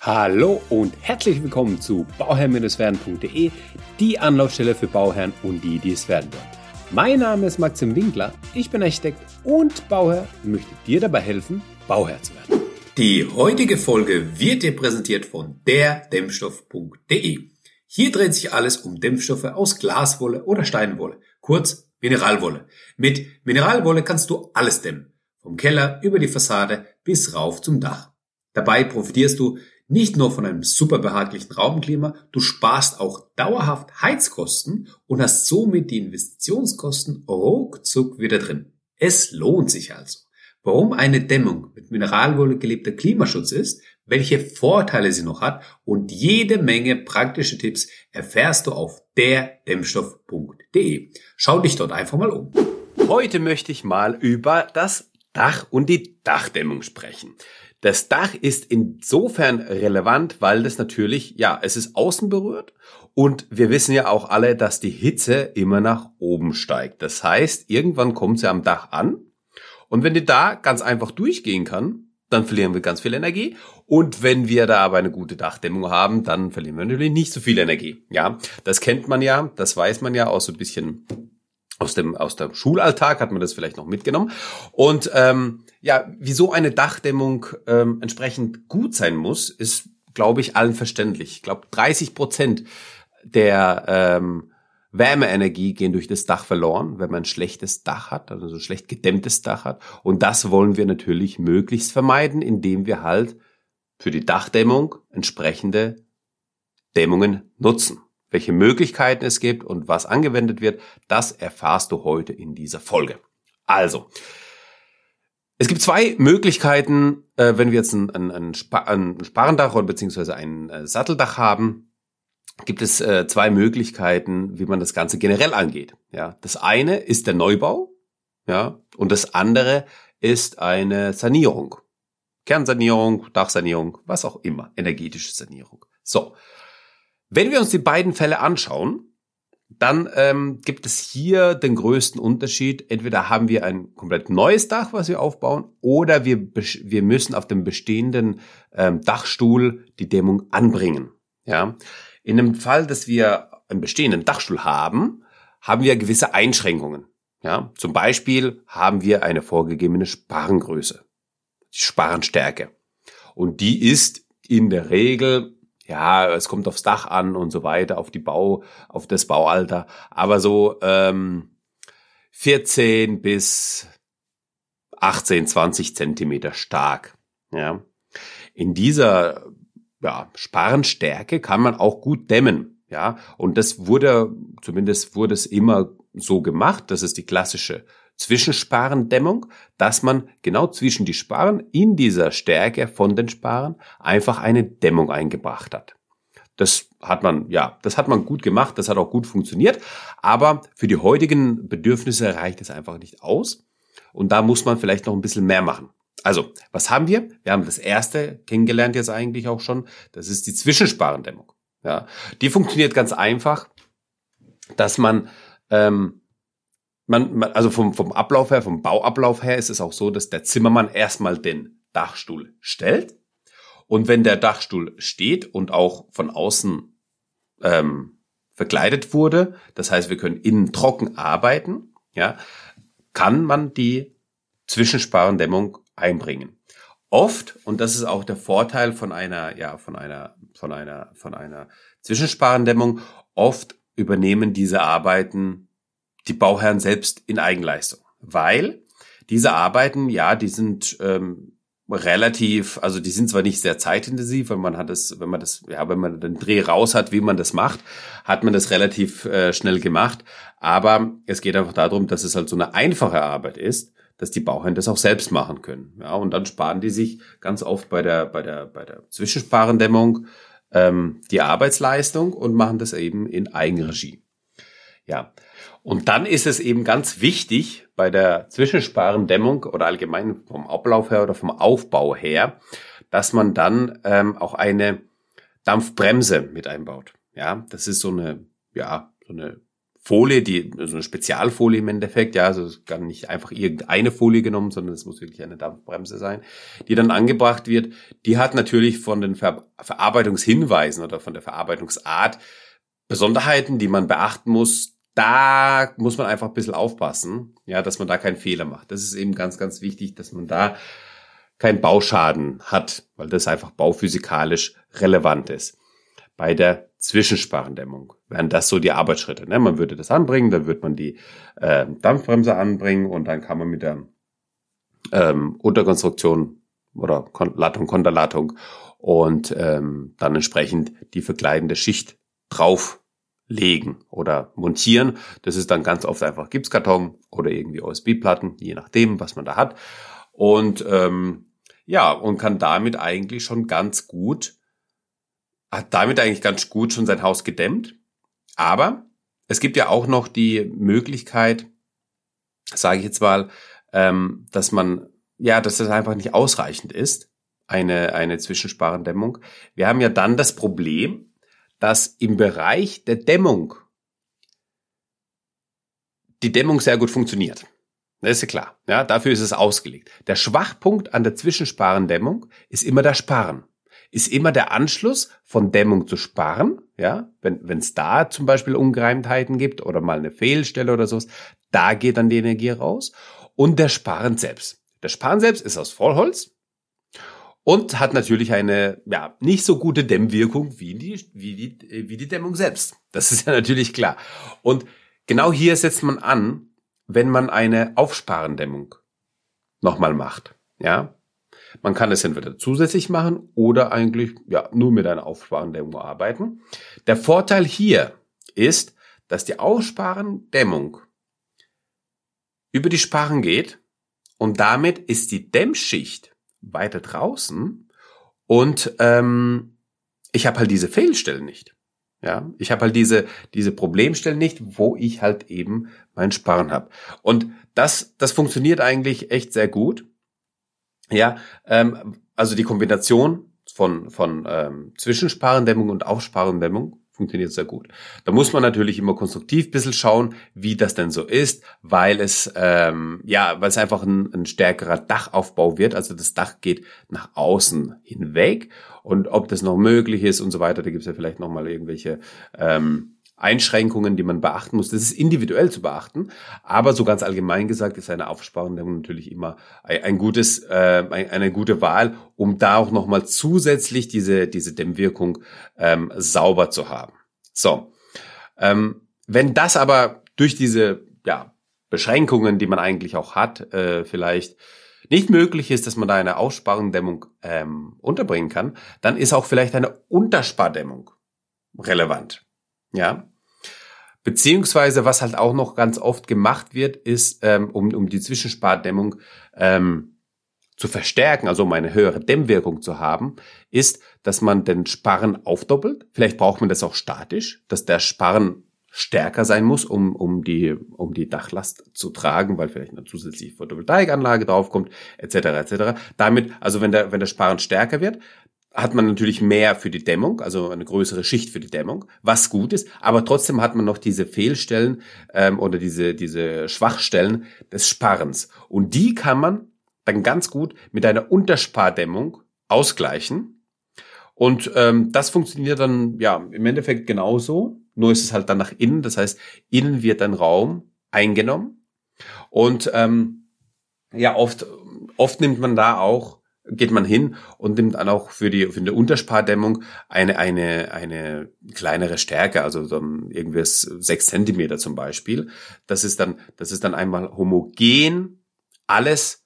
Hallo und herzlich willkommen zu bauherr-werden.de, die Anlaufstelle für Bauherren und die, die es werden wollen. Mein Name ist Maxim Winkler, ich bin Architekt und Bauherr und möchte dir dabei helfen, Bauherr zu werden. Die heutige Folge wird dir präsentiert von derdämmstoff.de. Hier dreht sich alles um Dämpfstoffe aus Glaswolle oder Steinwolle, kurz Mineralwolle. Mit Mineralwolle kannst du alles dämmen, vom Keller über die Fassade bis rauf zum Dach. Dabei profitierst du nicht nur von einem super behaglichen Raumklima, du sparst auch dauerhaft Heizkosten und hast somit die Investitionskosten ruckzuck wieder drin. Es lohnt sich also. Warum eine Dämmung mit Mineralwolle gelebter Klimaschutz ist, welche Vorteile sie noch hat und jede Menge praktische Tipps erfährst du auf derdämmstoff.de. Schau dich dort einfach mal um. Heute möchte ich mal über das Dach und die Dachdämmung sprechen. Das Dach ist insofern relevant, weil das natürlich, ja, es ist außen berührt und wir wissen ja auch alle, dass die Hitze immer nach oben steigt. Das heißt, irgendwann kommt sie am Dach an und wenn die da ganz einfach durchgehen kann, dann verlieren wir ganz viel Energie. Und wenn wir da aber eine gute Dachdämmung haben, dann verlieren wir natürlich nicht so viel Energie. Ja, das kennt man ja, das weiß man ja aus so ein bisschen aus dem aus dem Schulalltag hat man das vielleicht noch mitgenommen. Und ähm, ja, wieso eine Dachdämmung ähm, entsprechend gut sein muss, ist, glaube ich, allen verständlich. Ich glaube, 30 Prozent der ähm, Wärmeenergie gehen durch das Dach verloren, wenn man ein schlechtes Dach hat, also ein schlecht gedämmtes Dach hat. Und das wollen wir natürlich möglichst vermeiden, indem wir halt für die Dachdämmung entsprechende Dämmungen nutzen. Welche Möglichkeiten es gibt und was angewendet wird, das erfahrst du heute in dieser Folge. Also, es gibt zwei Möglichkeiten, äh, wenn wir jetzt ein, ein, ein, ein Sparendach oder beziehungsweise ein äh, Satteldach haben, gibt es äh, zwei Möglichkeiten, wie man das Ganze generell angeht. Ja, das eine ist der Neubau, ja, und das andere ist eine Sanierung. Kernsanierung, Dachsanierung, was auch immer, energetische Sanierung. So. Wenn wir uns die beiden Fälle anschauen, dann ähm, gibt es hier den größten Unterschied. Entweder haben wir ein komplett neues Dach, was wir aufbauen, oder wir, wir müssen auf dem bestehenden ähm, Dachstuhl die Dämmung anbringen. Ja, in dem Fall, dass wir einen bestehenden Dachstuhl haben, haben wir gewisse Einschränkungen. Ja, zum Beispiel haben wir eine vorgegebene Sparengröße, die Sparenstärke, und die ist in der Regel ja, es kommt aufs Dach an und so weiter, auf die Bau, auf das Baualter, aber so ähm, 14 bis 18, 20 Zentimeter stark. Ja, in dieser ja, Sparenstärke kann man auch gut dämmen. Ja, und das wurde, zumindest wurde es immer so gemacht. Das ist die klassische Zwischensparendämmung, dass man genau zwischen die Sparen in dieser Stärke von den Sparen einfach eine Dämmung eingebracht hat. Das hat man, ja, das hat man gut gemacht, das hat auch gut funktioniert, aber für die heutigen Bedürfnisse reicht es einfach nicht aus und da muss man vielleicht noch ein bisschen mehr machen. Also, was haben wir? Wir haben das erste kennengelernt jetzt eigentlich auch schon, das ist die Zwischensparendämmung. Ja, die funktioniert ganz einfach, dass man ähm, man, man, also vom, vom Ablauf her, vom Bauablauf her ist es auch so, dass der Zimmermann erstmal den Dachstuhl stellt. Und wenn der Dachstuhl steht und auch von außen ähm, verkleidet wurde, das heißt, wir können innen trocken arbeiten, ja, kann man die Zwischensparendämmung einbringen. Oft, und das ist auch der Vorteil von einer, ja, von einer, von einer, von einer Zwischensparendämmung, oft übernehmen diese Arbeiten die Bauherren selbst in Eigenleistung. Weil diese Arbeiten, ja, die sind ähm, relativ, also die sind zwar nicht sehr zeitintensiv, wenn man hat es, wenn man das, ja, wenn man den Dreh raus hat, wie man das macht, hat man das relativ äh, schnell gemacht. Aber es geht einfach darum, dass es halt so eine einfache Arbeit ist, dass die Bauherren das auch selbst machen können. Ja, und dann sparen die sich ganz oft bei der, bei der, bei der Zwischensparendämmung ähm, die Arbeitsleistung und machen das eben in Eigenregie. Ja, und dann ist es eben ganz wichtig bei der Zwischensparendämmung oder allgemein vom Ablauf her oder vom Aufbau her, dass man dann ähm, auch eine Dampfbremse mit einbaut. Ja, das ist so eine, ja, so eine Folie, die so eine Spezialfolie im Endeffekt, ja, also es kann nicht einfach irgendeine Folie genommen, sondern es muss wirklich eine Dampfbremse sein, die dann angebracht wird. Die hat natürlich von den Ver Verarbeitungshinweisen oder von der Verarbeitungsart Besonderheiten, die man beachten muss. Da muss man einfach ein bisschen aufpassen, ja, dass man da keinen Fehler macht. Das ist eben ganz, ganz wichtig, dass man da keinen Bauschaden hat, weil das einfach bauphysikalisch relevant ist. Bei der Zwischensparendämmung wären das so die Arbeitsschritte. Ne? Man würde das anbringen, dann wird man die äh, Dampfbremse anbringen und dann kann man mit der ähm, Unterkonstruktion oder Kon Lattung, Konterlatung und ähm, dann entsprechend die verkleidende Schicht drauflegen oder montieren. Das ist dann ganz oft einfach Gipskarton oder irgendwie OSB-Platten, je nachdem, was man da hat. Und ähm, ja, und kann damit eigentlich schon ganz gut hat damit eigentlich ganz gut schon sein Haus gedämmt. Aber es gibt ja auch noch die Möglichkeit, sage ich jetzt mal, ähm, dass man, ja, dass das einfach nicht ausreichend ist, eine, eine Zwischensparendämmung. Wir haben ja dann das Problem, dass im Bereich der Dämmung die Dämmung sehr gut funktioniert. Das ist ja klar. Ja, dafür ist es ausgelegt. Der Schwachpunkt an der Zwischensparendämmung ist immer der Sparen ist immer der Anschluss von Dämmung zu sparen. Ja, wenn es da zum Beispiel Ungereimtheiten gibt oder mal eine Fehlstelle oder sowas, da geht dann die Energie raus. Und der Sparen selbst. Der Sparen selbst ist aus Vollholz und hat natürlich eine ja nicht so gute Dämmwirkung wie die wie die wie die Dämmung selbst. Das ist ja natürlich klar. Und genau hier setzt man an, wenn man eine Aufsparendämmung nochmal macht. Ja, man kann es entweder zusätzlich machen oder eigentlich ja nur mit einer Aufsparendämmung arbeiten. Der Vorteil hier ist, dass die Aufsparendämmung über die Sparren geht und damit ist die Dämmschicht weiter draußen und ähm, ich habe halt diese Fehlstellen nicht. Ja, ich habe halt diese diese Problemstellen nicht, wo ich halt eben mein Sparen habe. Und das das funktioniert eigentlich echt sehr gut. Ja, ähm, also die Kombination von, von ähm, Zwischensparendämmung und Aufsparendämmung funktioniert sehr gut. Da muss man natürlich immer konstruktiv bisschen schauen, wie das denn so ist, weil es ähm, ja, weil es einfach ein, ein stärkerer Dachaufbau wird. Also das Dach geht nach außen hinweg und ob das noch möglich ist und so weiter, da gibt es ja vielleicht noch mal irgendwelche ähm, Einschränkungen, die man beachten muss. Das ist individuell zu beachten, aber so ganz allgemein gesagt ist eine Aufsparendämmung natürlich immer ein, gutes, äh, eine gute Wahl, um da auch nochmal zusätzlich diese, diese Dämmwirkung ähm, sauber zu haben. So, ähm, wenn das aber durch diese ja, Beschränkungen, die man eigentlich auch hat, äh, vielleicht nicht möglich ist, dass man da eine Aussparendämmung ähm, unterbringen kann, dann ist auch vielleicht eine Unterspardämmung relevant. Ja. Beziehungsweise, was halt auch noch ganz oft gemacht wird, ist, ähm, um, um die Zwischenspardämmung ähm, zu verstärken, also um eine höhere Dämmwirkung zu haben, ist, dass man den Sparren aufdoppelt. Vielleicht braucht man das auch statisch, dass der Sparren stärker sein muss, um, um, die, um die Dachlast zu tragen, weil vielleicht eine zusätzliche Photovoltaikanlage draufkommt, etc. etc. Damit, also wenn der, wenn der Sparren stärker wird, hat man natürlich mehr für die Dämmung, also eine größere Schicht für die Dämmung, was gut ist, aber trotzdem hat man noch diese Fehlstellen ähm, oder diese, diese Schwachstellen des Sparrens. Und die kann man dann ganz gut mit einer Unterspardämmung ausgleichen. Und ähm, das funktioniert dann ja im Endeffekt genauso, nur ist es halt dann nach innen, das heißt, innen wird ein Raum eingenommen. Und ähm, ja, oft, oft nimmt man da auch geht man hin und nimmt dann auch für die für eine Unterspardämmung eine eine eine kleinere Stärke, also so irgendwie sechs Zentimeter zum Beispiel. Das ist dann das ist dann einmal homogen alles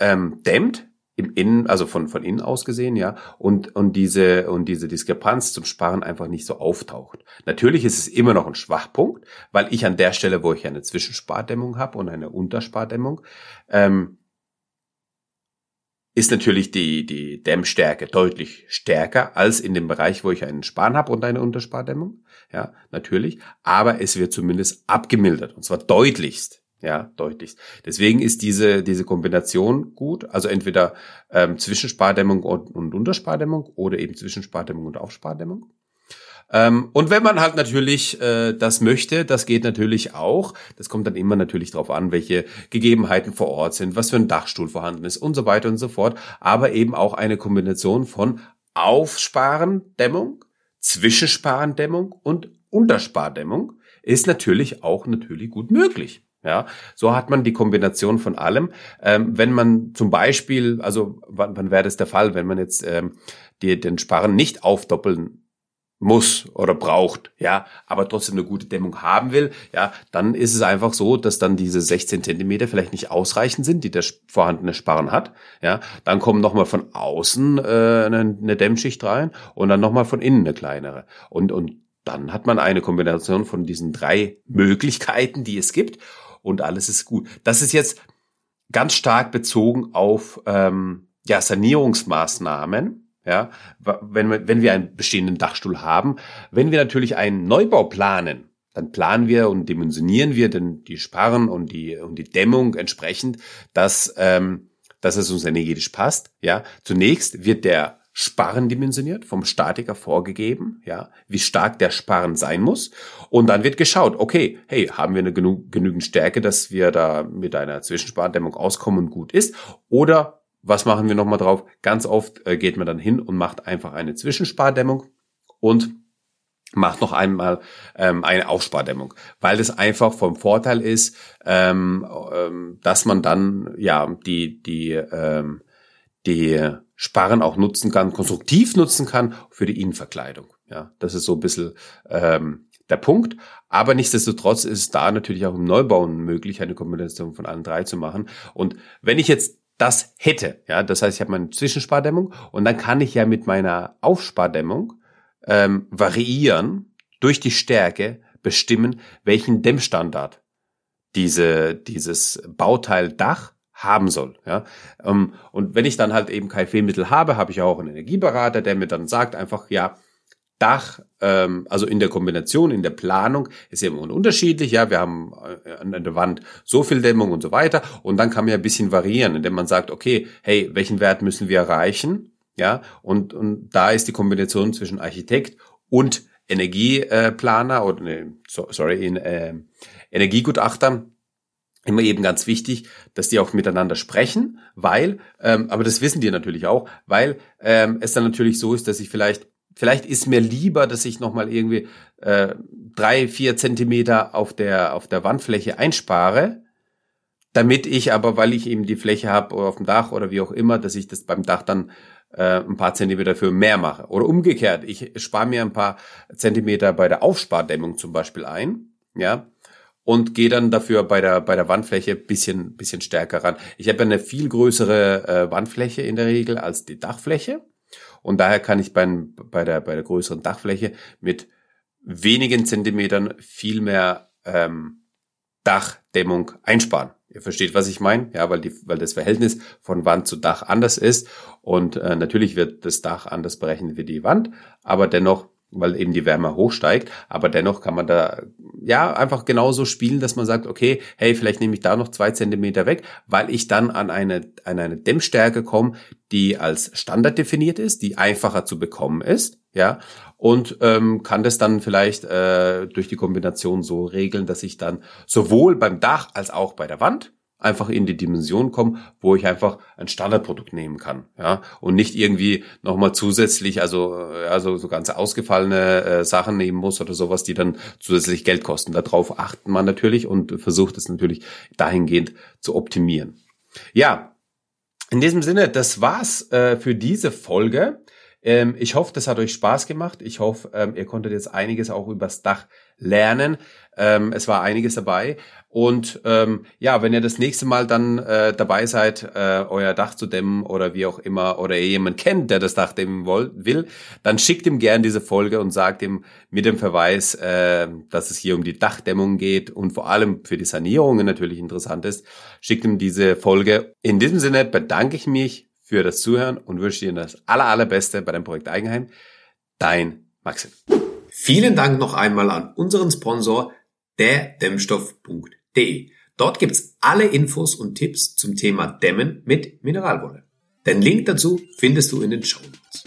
ähm, dämmt im Innen, also von von innen aus gesehen, ja, und und diese und diese Diskrepanz zum Sparen einfach nicht so auftaucht. Natürlich ist es immer noch ein Schwachpunkt, weil ich an der Stelle, wo ich eine Zwischenspardämmung habe und eine Unterspardämmung, ähm, ist natürlich die, die Dämmstärke deutlich stärker als in dem Bereich, wo ich einen Span habe und eine Unterspardämmung. Ja, natürlich. Aber es wird zumindest abgemildert. Und zwar deutlichst. Ja, deutlichst. Deswegen ist diese, diese Kombination gut. Also entweder ähm, Zwischenspardämmung und, und Unterspardämmung oder eben Zwischenspardämmung und Aufspardämmung. Ähm, und wenn man halt natürlich äh, das möchte, das geht natürlich auch. Das kommt dann immer natürlich darauf an, welche Gegebenheiten vor Ort sind, was für ein Dachstuhl vorhanden ist und so weiter und so fort. Aber eben auch eine Kombination von Aufsparendämmung, Zwischensparendämmung und Unterspardämmung ist natürlich auch natürlich gut möglich. Ja, so hat man die Kombination von allem. Ähm, wenn man zum Beispiel, also wann, wann wäre das der Fall, wenn man jetzt ähm, die, den Sparren nicht aufdoppeln muss oder braucht, ja, aber trotzdem eine gute Dämmung haben will, ja, dann ist es einfach so, dass dann diese 16 Zentimeter vielleicht nicht ausreichend sind, die der vorhandene Sparren hat, ja, dann kommen nochmal von außen äh, eine, Dämmschicht rein und dann nochmal von innen eine kleinere. Und und dann hat man eine Kombination von diesen drei Möglichkeiten, die es gibt und alles ist gut. Das ist jetzt ganz stark bezogen auf ähm, ja, Sanierungsmaßnahmen, ja, wenn wir, wenn wir einen bestehenden Dachstuhl haben. Wenn wir natürlich einen Neubau planen, dann planen wir und dimensionieren wir denn die Sparren und die, und die Dämmung entsprechend, dass, ähm, dass es uns energetisch passt. Ja, zunächst wird der Sparren dimensioniert, vom Statiker vorgegeben, ja, wie stark der Sparren sein muss. Und dann wird geschaut, okay, hey, haben wir eine genug, genügend Stärke, dass wir da mit einer Zwischenspardämmung auskommen und gut ist? Oder was machen wir nochmal drauf? Ganz oft äh, geht man dann hin und macht einfach eine Zwischenspardämmung und macht noch einmal ähm, eine Aufspardämmung, weil das einfach vom Vorteil ist, ähm, ähm, dass man dann ja die die ähm, die Sparren auch nutzen kann, konstruktiv nutzen kann für die Innenverkleidung. Ja, das ist so ein bisschen ähm, der Punkt. Aber nichtsdestotrotz ist da natürlich auch im Neubauen möglich, eine Kombination von allen drei zu machen. Und wenn ich jetzt das hätte, ja, das heißt, ich habe meine Zwischenspardämmung und dann kann ich ja mit meiner Aufspardämmung ähm, variieren durch die Stärke bestimmen, welchen Dämmstandard diese, dieses Bauteil Dach haben soll. Ja? Ähm, und wenn ich dann halt eben kein Fehlmittel habe, habe ich auch einen Energieberater, der mir dann sagt einfach, ja, Dach, ähm, also in der Kombination, in der Planung ist ja immer unterschiedlich. Ja, wir haben äh, an der Wand so viel Dämmung und so weiter. Und dann kann man ja ein bisschen variieren, indem man sagt, okay, hey, welchen Wert müssen wir erreichen? Ja, und, und da ist die Kombination zwischen Architekt und Energieplaner oder ne, sorry, in, äh, Energiegutachter immer eben ganz wichtig, dass die auch miteinander sprechen, weil, ähm, aber das wissen die natürlich auch, weil ähm, es dann natürlich so ist, dass ich vielleicht, vielleicht ist mir lieber, dass ich nochmal irgendwie äh, drei, vier Zentimeter auf der, auf der Wandfläche einspare, damit ich aber, weil ich eben die Fläche habe auf dem Dach oder wie auch immer, dass ich das beim Dach dann äh, ein paar Zentimeter für mehr mache. Oder umgekehrt, ich spare mir ein paar Zentimeter bei der Aufspardämmung zum Beispiel ein, ja, und gehe dann dafür bei der bei der Wandfläche bisschen bisschen stärker ran. Ich habe eine viel größere äh, Wandfläche in der Regel als die Dachfläche und daher kann ich bei, bei der bei der größeren Dachfläche mit wenigen Zentimetern viel mehr ähm, Dachdämmung einsparen. Ihr versteht, was ich meine? Ja, weil die, weil das Verhältnis von Wand zu Dach anders ist und äh, natürlich wird das Dach anders berechnet wie die Wand, aber dennoch weil eben die Wärme hochsteigt. Aber dennoch kann man da ja einfach genauso spielen, dass man sagt, okay, hey, vielleicht nehme ich da noch zwei Zentimeter weg, weil ich dann an eine, an eine Dämmstärke komme, die als Standard definiert ist, die einfacher zu bekommen ist, ja, und ähm, kann das dann vielleicht äh, durch die Kombination so regeln, dass ich dann sowohl beim Dach als auch bei der Wand einfach in die Dimension kommen, wo ich einfach ein Standardprodukt nehmen kann, ja, und nicht irgendwie nochmal zusätzlich, also also so ganz ausgefallene äh, Sachen nehmen muss oder sowas, die dann zusätzlich Geld kosten. Darauf achtet man natürlich und versucht es natürlich dahingehend zu optimieren. Ja, in diesem Sinne, das war's äh, für diese Folge. Ähm, ich hoffe, das hat euch Spaß gemacht. Ich hoffe, ähm, ihr konntet jetzt einiges auch übers Dach lernen. Ähm, es war einiges dabei. Und ähm, ja, wenn ihr das nächste Mal dann äh, dabei seid, äh, euer Dach zu dämmen oder wie auch immer, oder ihr jemanden kennt, der das Dach dämmen will, dann schickt ihm gern diese Folge und sagt ihm mit dem Verweis, äh, dass es hier um die Dachdämmung geht und vor allem für die Sanierungen natürlich interessant ist, schickt ihm diese Folge. In diesem Sinne bedanke ich mich für das Zuhören und wünsche dir das aller, allerbeste bei deinem Projekt Eigenheim. Dein Maxim. Vielen Dank noch einmal an unseren Sponsor, der Dämmstoff.de. Dort gibt's alle Infos und Tipps zum Thema Dämmen mit Mineralwolle. Den Link dazu findest du in den Show Notes.